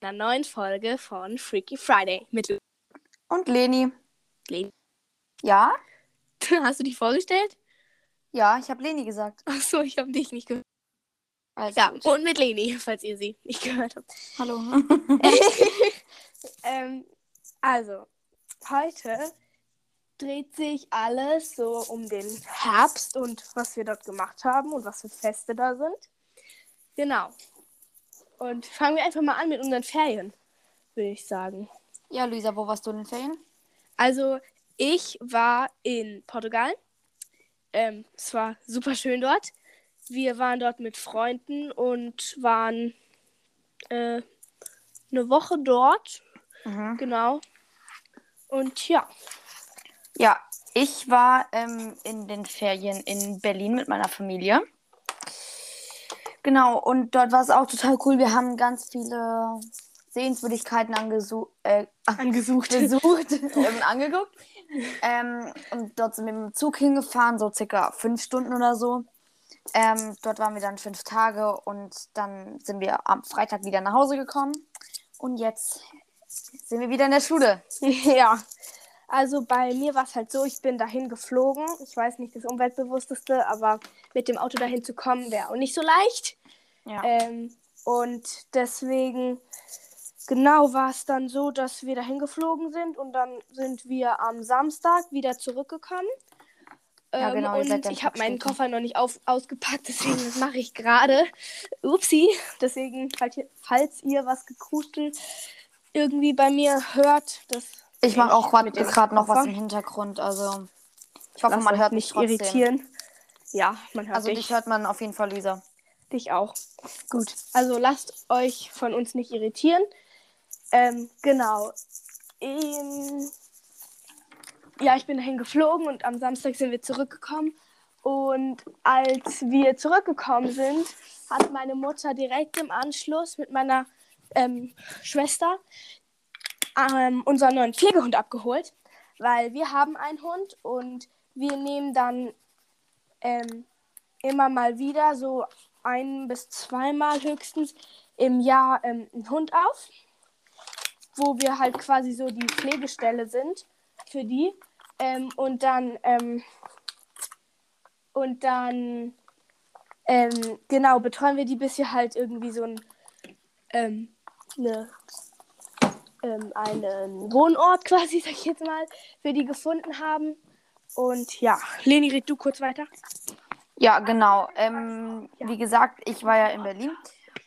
einer neuen Folge von Freaky Friday mit Und Leni. Leni. Ja? Hast du dich vorgestellt? Ja, ich habe Leni gesagt. Achso, ich habe dich nicht gehört. Alles Ja, gut. und mit Leni, falls ihr sie nicht gehört habt. Hallo. ähm, also, heute dreht sich alles so um den Herbst und was wir dort gemacht haben und was für Feste da sind. Genau. Und fangen wir einfach mal an mit unseren Ferien, würde ich sagen. ja, Luisa, wo warst du in den Ferien? Also, ich war in Portugal. Ähm, es war super schön dort. Wir waren dort mit Freunden und waren äh, eine Woche dort. Mhm. Genau. Und ja, Ja, ich war ähm, in den Ferien in Berlin mit meiner Familie. Genau, und dort war es auch total cool. Wir haben ganz viele Sehenswürdigkeiten angesu äh, angesucht. besucht und angeguckt. Ähm, und dort sind wir mit dem Zug hingefahren, so circa fünf Stunden oder so. Ähm, dort waren wir dann fünf Tage und dann sind wir am Freitag wieder nach Hause gekommen. Und jetzt sind wir wieder in der Schule. ja. Also bei mir war es halt so, ich bin dahin geflogen. Ich weiß nicht das umweltbewussteste, aber mit dem Auto dahin zu kommen wäre auch nicht so leicht. Ja. Ähm, und deswegen, genau war es dann so, dass wir dahin geflogen sind und dann sind wir am Samstag wieder zurückgekommen. Ja, Ähm, genau, seid und ich habe meinen. Koffer noch nicht auf, ausgepackt, deswegen das mache ich gerade. Upsi. Deswegen, falls ihr, falls ihr was gekruschelt irgendwie bei mir hört, das. Ich mache auch gerade noch was im Hintergrund. Also ich hoffe, Lasst man hört mich nicht trotzdem. irritieren. Ja, man hört Also dich. dich hört man auf jeden Fall, Luisa. Dich auch. Gut. Also lasst euch von uns nicht irritieren. Ähm, genau. Ähm, ja, ich bin dahin geflogen und am Samstag sind wir zurückgekommen. Und als wir zurückgekommen sind, hat meine Mutter direkt im Anschluss mit meiner ähm, Schwester ähm, unseren neuen Pflegehund abgeholt, weil wir haben einen Hund und wir nehmen dann ähm, immer mal wieder so ein bis zweimal höchstens im Jahr ähm, einen Hund auf, wo wir halt quasi so die Pflegestelle sind für die. Ähm, und dann ähm, und dann ähm, genau betreuen wir die, bis wir halt irgendwie so ein ähm, eine, ähm, einen Wohnort quasi, sag ich jetzt mal, für die gefunden haben. Und ja, Leni, red du kurz weiter. Ja, genau. Ähm, Wie gesagt, ich war ja in Berlin.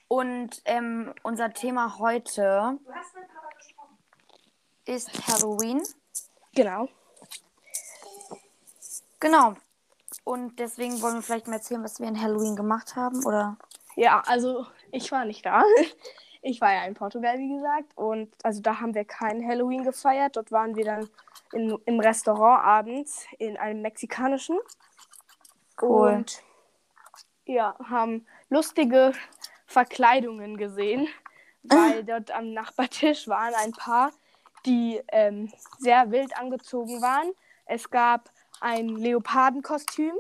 Und ähm, unser Thema heute ist Halloween. Genau. Genau. Und deswegen wollen wir vielleicht mal erzählen, was wir in Halloween gemacht haben, oder? Ja, also ich war nicht da. Ich war ja in Portugal, wie gesagt. Und also da haben wir kein Halloween gefeiert. Dort waren wir dann in, im Restaurant abends in einem mexikanischen. Cool. Und ja, haben lustige Verkleidungen gesehen, weil dort am Nachbartisch waren ein paar, die ähm, sehr wild angezogen waren. Es gab ein Leopardenkostüm,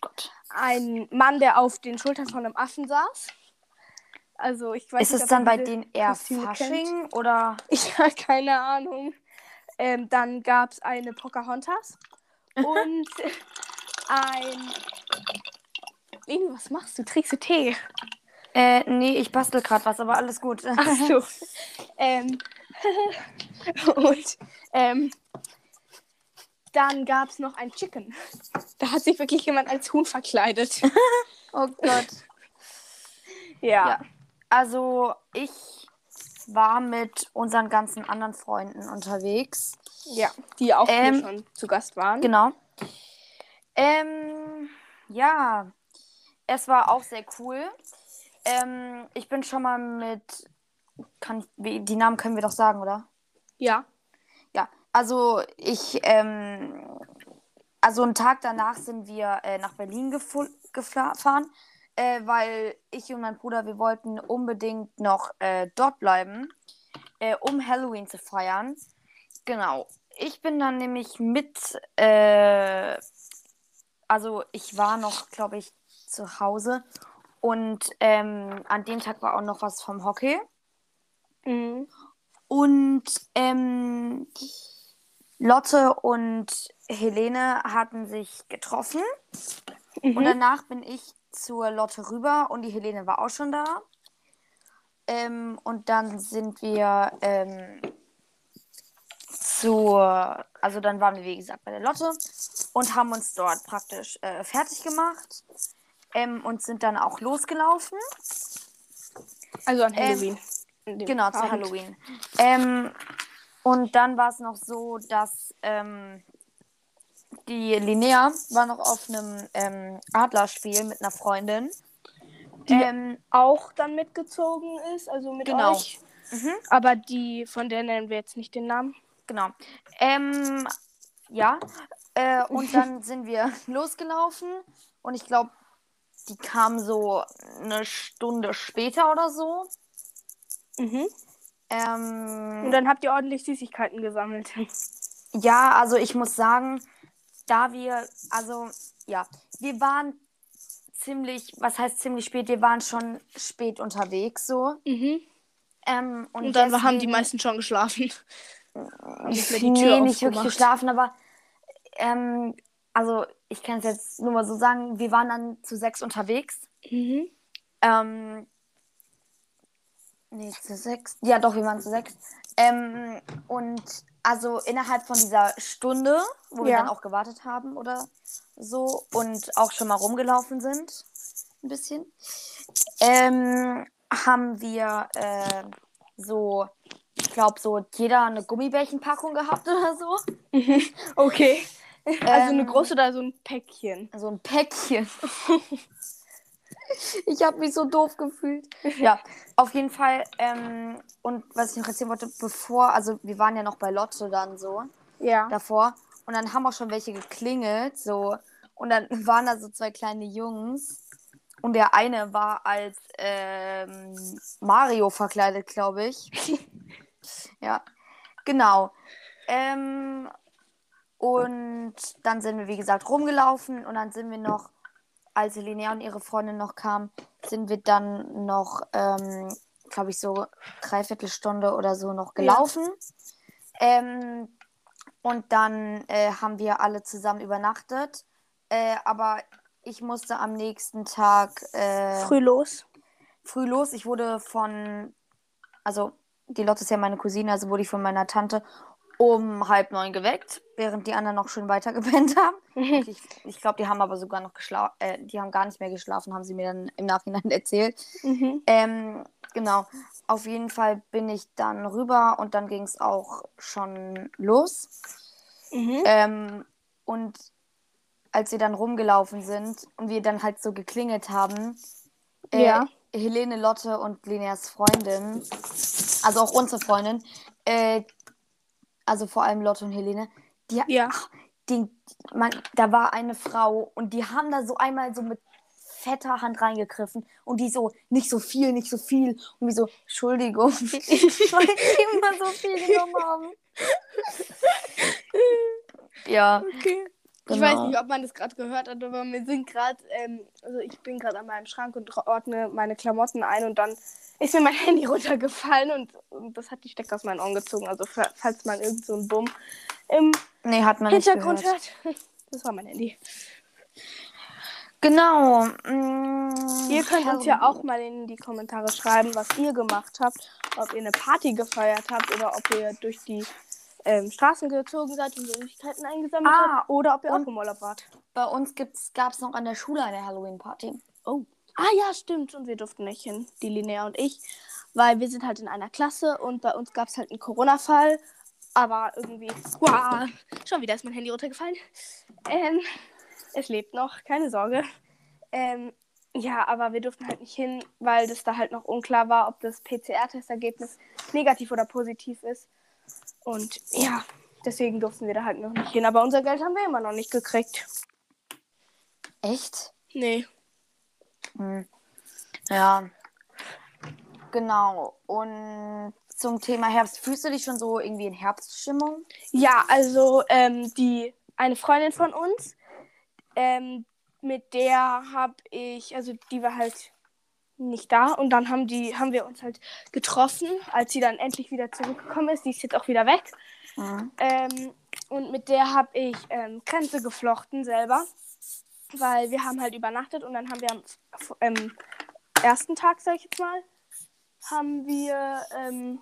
Gott. ein Mann, der auf den Schultern von einem Affen saß. Also ich weiß Ist nicht, es dann bei denen eher Kostüme Fasching kennt. oder? Ich habe keine Ahnung. Ähm, dann gab es eine Pocahontas und ein. Leni, was machst du? Trinkst du Tee? Äh, nee, ich bastel gerade was, aber alles gut. Ach so. ähm, und ähm, dann gab es noch ein Chicken. Da hat sich wirklich jemand als Huhn verkleidet. oh Gott. ja. Ja. Also, ich war mit unseren ganzen anderen Freunden unterwegs. Ja, die auch Ähm, hier schon zu Gast waren. Genau. Ähm, ja, es war auch sehr cool. Ähm, ich bin schon mal mit. Kann ich, die Namen können wir doch sagen, oder? Ja. Ja, also ich, ähm, also einen Tag danach sind wir äh, nach Berlin gefahren, äh, weil ich und mein Bruder, wir wollten unbedingt noch äh, dort bleiben, äh, um Halloween zu feiern. Genau. Ich bin dann nämlich mit, äh, also ich war noch, glaube ich, zu Hause und ähm, an dem Tag war auch noch was vom Hockey. Mhm. Und ähm, Lotte und Helene hatten sich getroffen. Mhm. Und danach bin ich zur Lotte rüber und die Helene war auch schon da. Ähm, und dann sind wir ähm, zur, also dann waren wir wie gesagt bei der Lotte und haben uns dort praktisch äh, fertig gemacht ähm, und sind dann auch losgelaufen. also an ähm, Halloween. Genau, zu. Halloween. Ähm, und dann war es noch so, dass ähm, die Linnea war noch auf einem ähm, Adlerspiel mit einer Freundin. Die- ähm, Auch dann mitgezogen ist, also mit Genau. euch. mhm, Aber die, von der nennen wir jetzt nicht den Namen. genau. Ähm, ja. Äh, und dann sind wir losgelaufen und ich glaube, die kam so eine Stunde später oder so. Mhm. Ähm, Und dann habt ihr ordentlich Süßigkeiten gesammelt. Ja, also ich muss sagen, da wir, also ja, wir waren ziemlich, was heißt ziemlich spät, wir waren schon spät unterwegs so. Mhm. Ähm, und Und dann haben die deswegen- meisten schon geschlafen. Nicht mehr die nee, Tür nicht wirklich aufgemacht. geschlafen, aber ähm, also ich kann es jetzt nur mal so sagen, wir waren dann zu sechs unterwegs. Mhm. Ähm, nee, zu sechs. Ja, doch, wir waren zu sechs. Ähm, und also innerhalb von dieser Stunde, wo wir Ja. dann auch gewartet haben oder so und auch schon mal rumgelaufen sind, ein bisschen, ähm, haben wir äh, so, ich glaube, so jeder eine Gummibärchenpackung gehabt oder so. Mhm. Okay. Also eine Ähm, große oder so ein Päckchen. So ein Päckchen. ich habe mich so doof gefühlt. Ja, auf jeden Fall. Ähm, und was ich noch erzählen wollte, bevor, also wir waren ja noch bei Lotte dann so Ja. davor. Und dann haben auch schon welche geklingelt, so. Und dann waren da so zwei kleine Jungs. Und der eine war als ähm, Mario verkleidet, glaube ich. ja, genau. Ähm, und dann sind wir, wie gesagt, rumgelaufen. Und dann sind wir noch, als Linnea und ihre Freundin noch kamen, sind wir dann noch, ähm, glaube ich, so dreiviertel Stunde oder so noch gelaufen. Ähm, und dann äh, haben wir alle zusammen übernachtet. Äh, aber ich musste am nächsten Tag äh, Früh los. früh los. Ich wurde von, also die Lotte ist ja meine Cousine, also wurde ich von meiner Tante um halb neun geweckt, während die anderen noch schön weiter gepennt haben. Ich, ich glaube, die haben aber sogar noch geschlafen, äh, die haben gar nicht mehr geschlafen, haben sie mir dann im Nachhinein erzählt. Mhm. Ähm, genau. Auf jeden Fall bin ich dann rüber und dann ging es auch schon los. Mhm. Ähm, und als wir dann rumgelaufen sind und wir dann halt so geklingelt haben, äh, Ja. Helene, Lotte und Lineas Freundin, also auch unsere Freundin, äh, also vor allem Lotte und Helene, die, Ja. ach, die, man, da war eine Frau und die haben da so einmal so mit fetter Hand reingegriffen und die so, nicht so viel, nicht so viel und wie so, Entschuldigung, weil die immer so viel genommen haben. ja, Okay. Ich Genau. weiß nicht, ob man das gerade gehört hat, aber wir sind gerade, ähm, also ich bin gerade an meinem Schrank und ordne meine Klamotten ein und dann ist mir mein Handy runtergefallen und, und das hat die Stecker aus meinen Ohren gezogen. Also fa- falls man irgend so einen Bumm im nee, hat man Hintergrund hört, das war mein Handy. Genau. mm, Ihr könnt uns ja auch mal in die Kommentare schreiben, was ihr gemacht habt, ob ihr eine Party gefeiert habt oder ob ihr durch die ähm, Straßen gezogen seid und Süßigkeiten eingesammelt Ah, habt oder ob ihr auch im Urlaub wart. Bei uns gab es noch an der Schule eine Halloween-Party. Oh. Ah ja, stimmt. Und wir durften nicht hin, die Linnea und ich, weil wir sind halt in einer Klasse und bei uns gab es halt einen Corona-Fall. Aber irgendwie, wow, schon wieder ist mein Handy runtergefallen. Ähm, es lebt noch, keine Sorge. Ähm, ja, aber wir durften halt nicht hin, weil das da halt noch unklar war, ob das PCR-Testergebnis negativ oder positiv ist. Und ja, deswegen durften wir da halt noch nicht hin. Aber unser Geld haben wir immer noch nicht gekriegt. Echt? Nee. Hm. Ja. Genau. Und zum Thema Herbst, fühlst du dich schon so irgendwie in Herbststimmung? Ja, also ähm, die eine Freundin von uns, ähm, mit der habe ich, also die war halt nicht da. Und dann haben die, haben wir uns halt getroffen, als sie dann endlich wieder zurückgekommen ist. Die ist jetzt auch wieder weg. Mhm. Ähm, und mit der habe ich ähm, Kränze geflochten selber. Weil wir haben halt übernachtet und dann haben wir am ähm, ersten Tag, sag ich jetzt mal, haben wir ähm,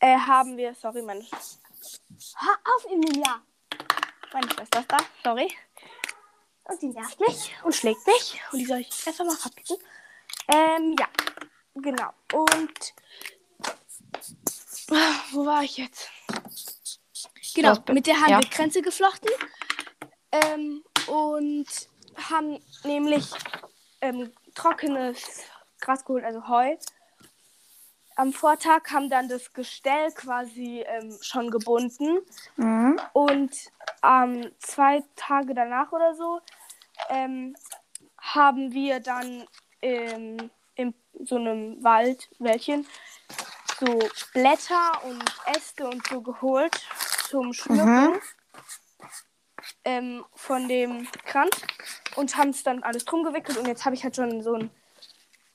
äh, haben wir, sorry, meine Hör auf, Emilia! Meine Schwester ist da, sorry. Und die nervt mich und schlägt mich. Und die soll ich erst mal verpicken. Ähm, ja. Genau. Und. Wo war ich jetzt? Genau, mit der haben ja. wir Kränze geflochten. Ähm, und haben nämlich ähm, trockenes Gras geholt, also Heu. Am Vortag haben dann das Gestell quasi ähm, schon gebunden. Mhm. Und ähm, zwei Tage danach oder so ähm, haben wir dann ähm, in so einem Wald, Wäldchen, so Blätter und Äste und so geholt zum Schmücken Mhm. ähm, von dem Kranz und haben es dann alles drum gewickelt und jetzt habe ich halt schon so einen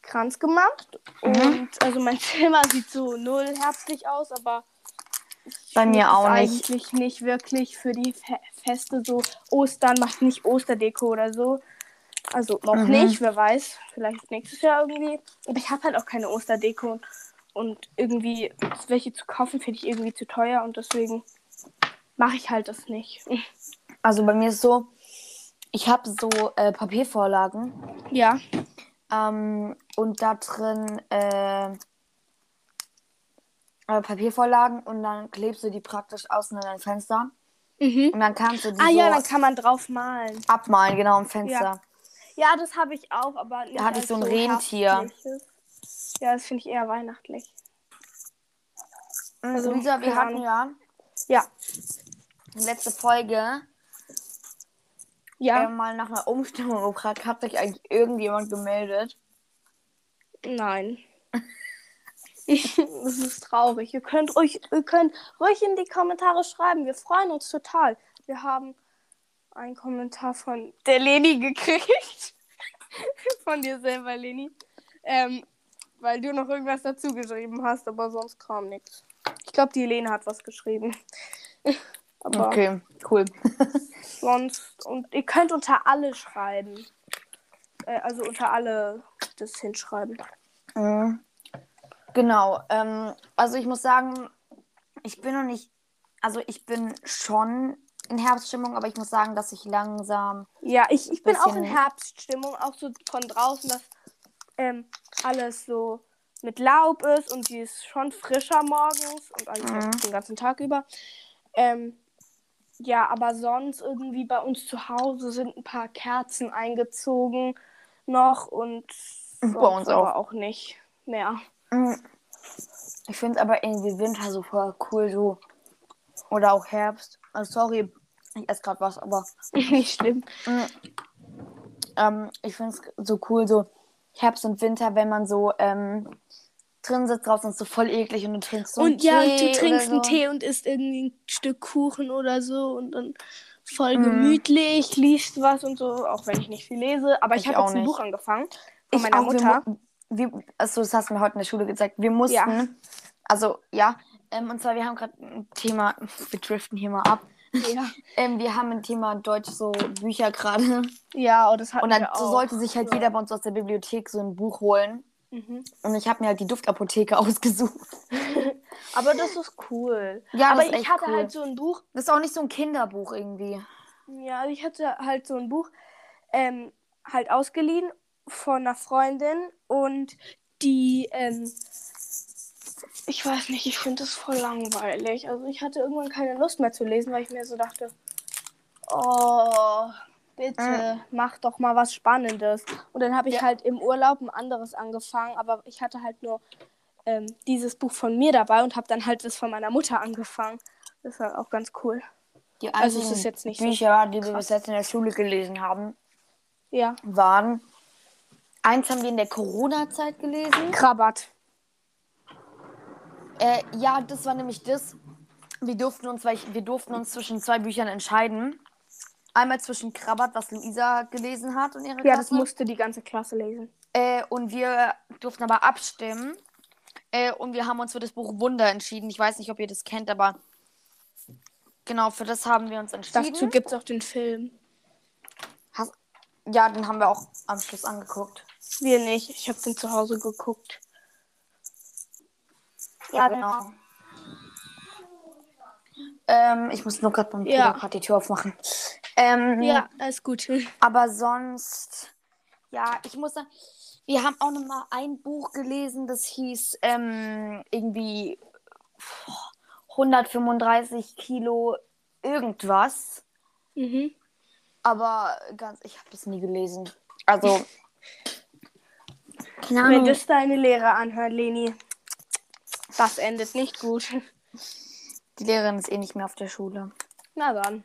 Kranz gemacht Mhm. und also mein Zimmer sieht so null herbstlich aus, aber Bei mir auch nicht. eigentlich nicht wirklich für die Fe Feste so Ostern macht nicht Osterdeko oder so. Also noch Mhm. nicht, wer weiß, vielleicht nächstes Jahr irgendwie. Aber ich habe halt auch keine Osterdeko und irgendwie welche zu kaufen finde ich irgendwie zu teuer und deswegen mache ich halt das nicht. Also bei mir ist so, ich habe so äh, Papiervorlagen Ja. ähm, und da drin äh, äh, Papiervorlagen und dann klebst du die praktisch außen an dein Fenster Mhm. und dann kannst du die Ah so ja, dann kann man drauf malen. abmalen, genau im Fenster. Ja, das habe ich auch, aber nicht Da hatte ich als so ein Rentier. herbstliches. Ja, das finde ich eher weihnachtlich. Also, Also, Lisa, wir keine hatten Ahnung. ja Ja. letzte Folge Ja. äh, mal nach einer Umstimmung gefragt. Hat sich eigentlich irgendjemand gemeldet? Nein. das ist traurig. Ihr könnt, ruhig, ihr könnt ruhig in die Kommentare schreiben. Wir freuen uns total. Wir haben einen Kommentar von der Leni gekriegt. von dir selber, Leni. Ähm, weil du noch irgendwas dazu geschrieben hast, aber sonst kam nichts. Ich glaube, die Lene hat was geschrieben. aber Okay, cool. sonst. Und ihr könnt unter alle schreiben. Äh, also unter alle das hinschreiben. Mhm. Genau. Ähm, also ich muss sagen, ich bin noch nicht, also ich bin schon in Herbststimmung, aber ich muss sagen, dass ich langsam. Ja, ich, ich bin auch in Herbststimmung, auch so von draußen, dass ähm, alles so mit Laub ist und die ist schon frischer morgens und eigentlich auch Mhm. den ganzen Tag über. Ähm, ja, aber sonst irgendwie bei uns zu Hause sind ein paar Kerzen eingezogen noch und Bei uns aber auch nicht mehr. Mhm. Ich finde aber irgendwie Winter so voll cool, so. Oder auch Herbst. Also sorry, ich esse gerade was, aber nicht schlimm. Mhm. ähm, ich finde es so cool, so Herbst und Winter, wenn man so ähm, drin sitzt draußen, ist so voll eklig und du trinkst so einen und ja, und Tee du trinkst oder einen so. Tee und isst irgendwie ein Stück Kuchen oder so und dann voll Mhm. gemütlich, liest was und so, auch wenn ich nicht viel lese. Aber ich, Ich habe auch jetzt ein nicht. Buch angefangen von Ich meiner auch, Mutter. Wir, also das hast du mir heute in der Schule gezeigt. Wir mussten, Ja. also ja, ähm, und zwar wir haben gerade ein Thema, wir driften hier mal ab. Ja, Ähm, wir haben ein Thema Deutsch, so Bücher gerade. ja oh, das hatten Und dann wir auch. so sollte sich halt Ja. jeder bei uns aus der Bibliothek so ein Buch holen. Mhm. Und ich habe mir halt die Duftapotheke ausgesucht. Aber das ist cool. Ja, Aber ich hatte cool. halt so ein Buch, Das ist auch nicht so ein Kinderbuch irgendwie. ja, ich hatte halt so ein Buch ähm, halt ausgeliehen von einer Freundin und die, ähm, ich weiß nicht, ich finde das voll langweilig. Also ich hatte irgendwann keine Lust mehr zu lesen, weil ich mir so dachte, oh, bitte, mach doch mal was Spannendes. Und dann habe ich Ja. halt im Urlaub ein anderes angefangen, aber ich hatte halt nur ähm, dieses Buch von mir dabei und habe dann halt das von meiner Mutter angefangen. Das war auch ganz cool. Die Also es ist jetzt nicht so Bücher, die wir bis jetzt in der Schule gelesen haben, Ja. waren. Eins haben wir in der Corona-Zeit gelesen. Krabat. Äh, ja, das war nämlich das. Wir durften uns, weil ich, wir durften uns zwischen zwei Büchern entscheiden. Einmal zwischen Krabbert, was Luisa gelesen hat und ihre Klasse. Ja, das musste die ganze Klasse lesen. Äh, und wir durften aber abstimmen. Äh, und wir haben uns für das Buch Wunder entschieden. Ich weiß nicht, ob ihr das kennt, aber genau, für das haben wir uns entschieden. Dazu gibt es auch den Film. Hast... Ja, den haben wir auch am Schluss angeguckt. Wir nicht. Ich habe den zu Hause geguckt. Ja, genau. Ähm, ich muss nur gerade beim Ja. Gerade die Tür aufmachen. Ähm, Ja, alles gut. Aber sonst, ja, ich muss sagen, wir haben auch noch mal ein Buch gelesen, das hieß ähm, irgendwie 135 Kilo irgendwas. Mhm. Aber ganz, ich habe das nie gelesen. Also, keine Wenn Ahnung. das deine Lehrer anhört, Leni, das endet nicht gut. Die Lehrerin ist eh nicht mehr auf der Schule. Na dann.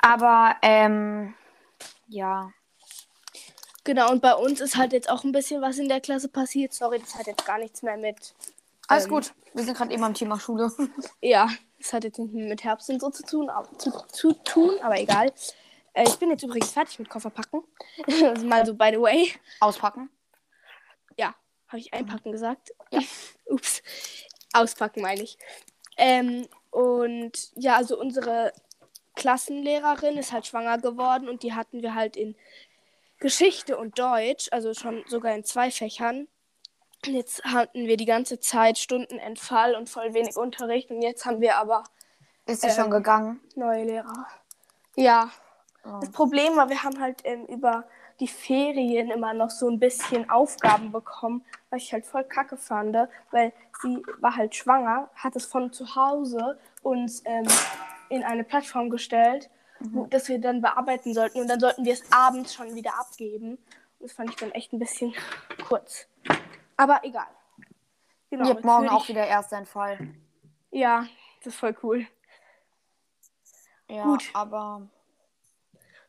Aber, ähm, ja. Genau, und bei uns ist halt jetzt auch ein bisschen was in der Klasse passiert. Sorry, das hat jetzt gar nichts mehr mit. Alles Ähm, gut. Wir sind gerade eben am Thema Schule. Ja, das hat jetzt nicht mit Herbst und so zu tun, aber, zu, zu tun, aber egal. Äh, ich bin jetzt übrigens fertig mit Kofferpacken. also mal so, by the way. Auspacken. Ja, habe ich einpacken gesagt? Ja. Ups. Auspacken meine ich. Ähm, und ja, also unsere Klassenlehrerin ist halt schwanger geworden und die hatten wir halt in Geschichte und Deutsch, also schon sogar in zwei Fächern. Und Jetzt hatten wir die ganze Zeit Stundenentfall und voll wenig Unterricht und jetzt haben wir aber Ist sie Ähm, schon gegangen? neue Lehrer. Ja, Oh. das Problem war, wir haben halt ähm, über die Ferien immer noch so ein bisschen Aufgaben bekommen, was ich halt voll kacke fand, weil sie war halt schwanger, hat es von zu Hause uns ähm, in eine Plattform gestellt, wo, das wir dann bearbeiten sollten und dann sollten wir es abends schon wieder abgeben. Und das fand ich dann echt ein bisschen kurz. Aber egal. Genau, Ihr morgen würd auch ich, wieder Ersteinfall. Ja, das ist voll cool. Ja, Gut. aber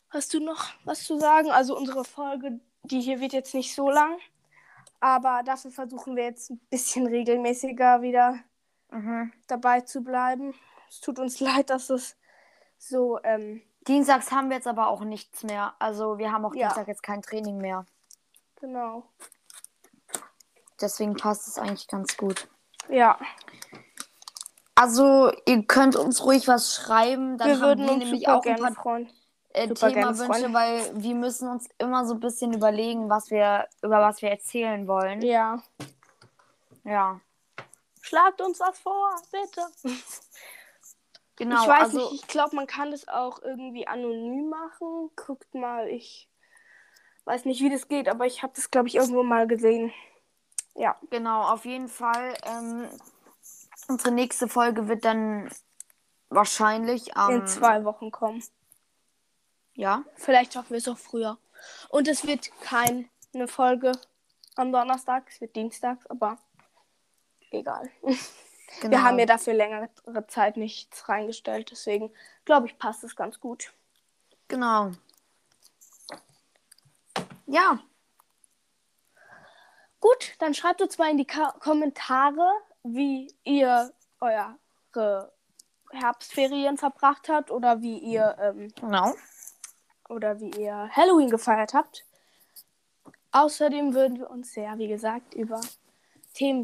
Hast du noch was zu sagen? Also unsere Folge, die hier wird jetzt nicht so lang, aber dafür versuchen wir jetzt ein bisschen regelmäßiger wieder mhm. dabei zu bleiben. Es tut uns leid, dass es so, ähm, Dienstags haben wir jetzt aber auch nichts mehr. Also wir haben auch Ja. Dienstag jetzt kein Training mehr. genau. Deswegen passt es eigentlich ganz gut. Ja, Also ihr könnt uns ruhig was schreiben. Dann wir würden wir uns nämlich auch gerne freuen. Äh, freuen. weil wir müssen uns immer so ein bisschen überlegen, was wir über was wir erzählen wollen. Ja. Ja. Schlagt uns was vor, bitte. Genau. ich weiß also, nicht, ich glaube, man kann das auch irgendwie anonym machen. Guckt mal, ich weiß nicht, wie das geht, aber ich habe das, glaube ich, irgendwo mal gesehen. Ja. Genau, auf jeden Fall. Ähm, unsere nächste Folge wird dann wahrscheinlich am. in zwei Wochen kommen. Ja. Vielleicht schaffen wir es auch früher. Und es wird keine Folge am Donnerstag, es wird dienstags, aber egal. Genau. Wir haben ja dafür längere Zeit nichts reingestellt, deswegen glaube ich, passt es ganz gut. Genau. Ja. Gut, dann schreibt uns mal in die Ka Kommentare, wie ihr eure Herbstferien verbracht habt oder wie ihr ähm, Genau. Oder wie ihr Halloween gefeiert habt. Außerdem würden wir uns sehr, wie gesagt, über Themen